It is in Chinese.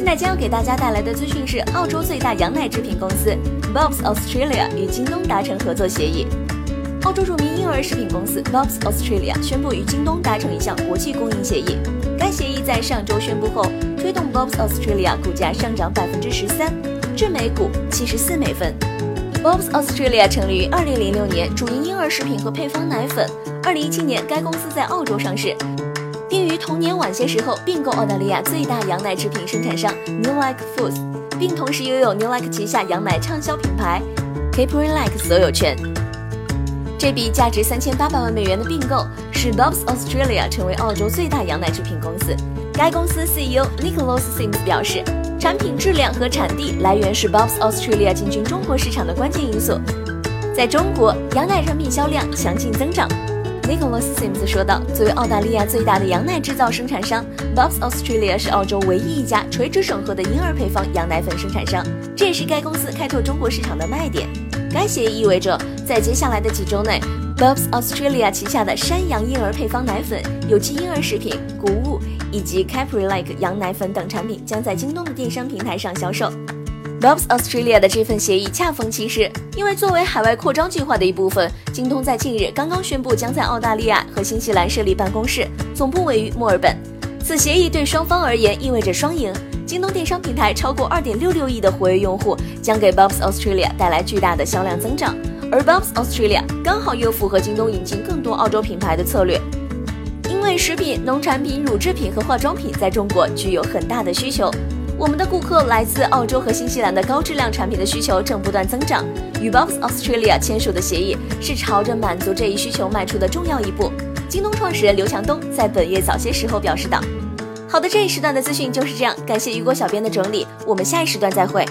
现在将要给大家带来的资讯是，澳洲最大羊奶制品公司 Bob's Australia 与京东达成合作协议。澳洲著名婴儿食品公司 Bob's Australia 宣布与京东达成一项国际供应协议。该协议在上周宣布后，推动 Bob's Australia 股价上涨百分之十三，至每股七十四美分。Bob's Australia 成立于二零零六年，主营婴儿食品和配方奶粉。二零一七年，该公司在澳洲上市，并于同年晚些时候并购澳大利亚最大羊奶制品生产商 New Like Foods，并同时拥有 New Like 旗下羊奶畅销品牌 Capri Like 所有权。这笔价值三千八百万美元的并购，使 Bob's Australia 成为澳洲最大羊奶制品公司。该公司 CEO Nicholas Sims 表示，产品质量和产地来源是 Bob's Australia 进军中国市场的关键因素。在中国，羊奶产品销量强劲增长。Nicholas Sims 说道：“作为澳大利亚最大的羊奶制造生产商，Bob's Australia 是澳洲唯一一家垂直整合的婴儿配方羊奶粉生产商，这也是该公司开拓中国市场的卖点。该协议意味着，在接下来的几周内，Bob's Australia 旗下的山羊婴儿配方奶粉、有机婴儿食品、谷物以及 Capri Like 羊奶粉等产品将在京东的电商平台上销售。” Bob's Australia 的这份协议恰逢其时，因为作为海外扩张计划的一部分，京东在近日刚刚宣布将在澳大利亚和新西兰设立办公室，总部位于墨尔本。此协议对双方而言意味着双赢：京东电商平台超过2.66亿的活跃用户，将给 Bob's Australia 带来巨大的销量增长，而 Bob's Australia 刚好又符合京东引进更多澳洲品牌的策略。因为食品、农产品、乳制品和化妆品在中国具有很大的需求。我们的顾客来自澳洲和新西兰的高质量产品的需求正不断增长，与 b o x Australia 签署的协议是朝着满足这一需求迈出的重要一步。京东创始人刘强东在本月早些时候表示道：“好的，这一时段的资讯就是这样，感谢雨果小编的整理，我们下一时段再会。”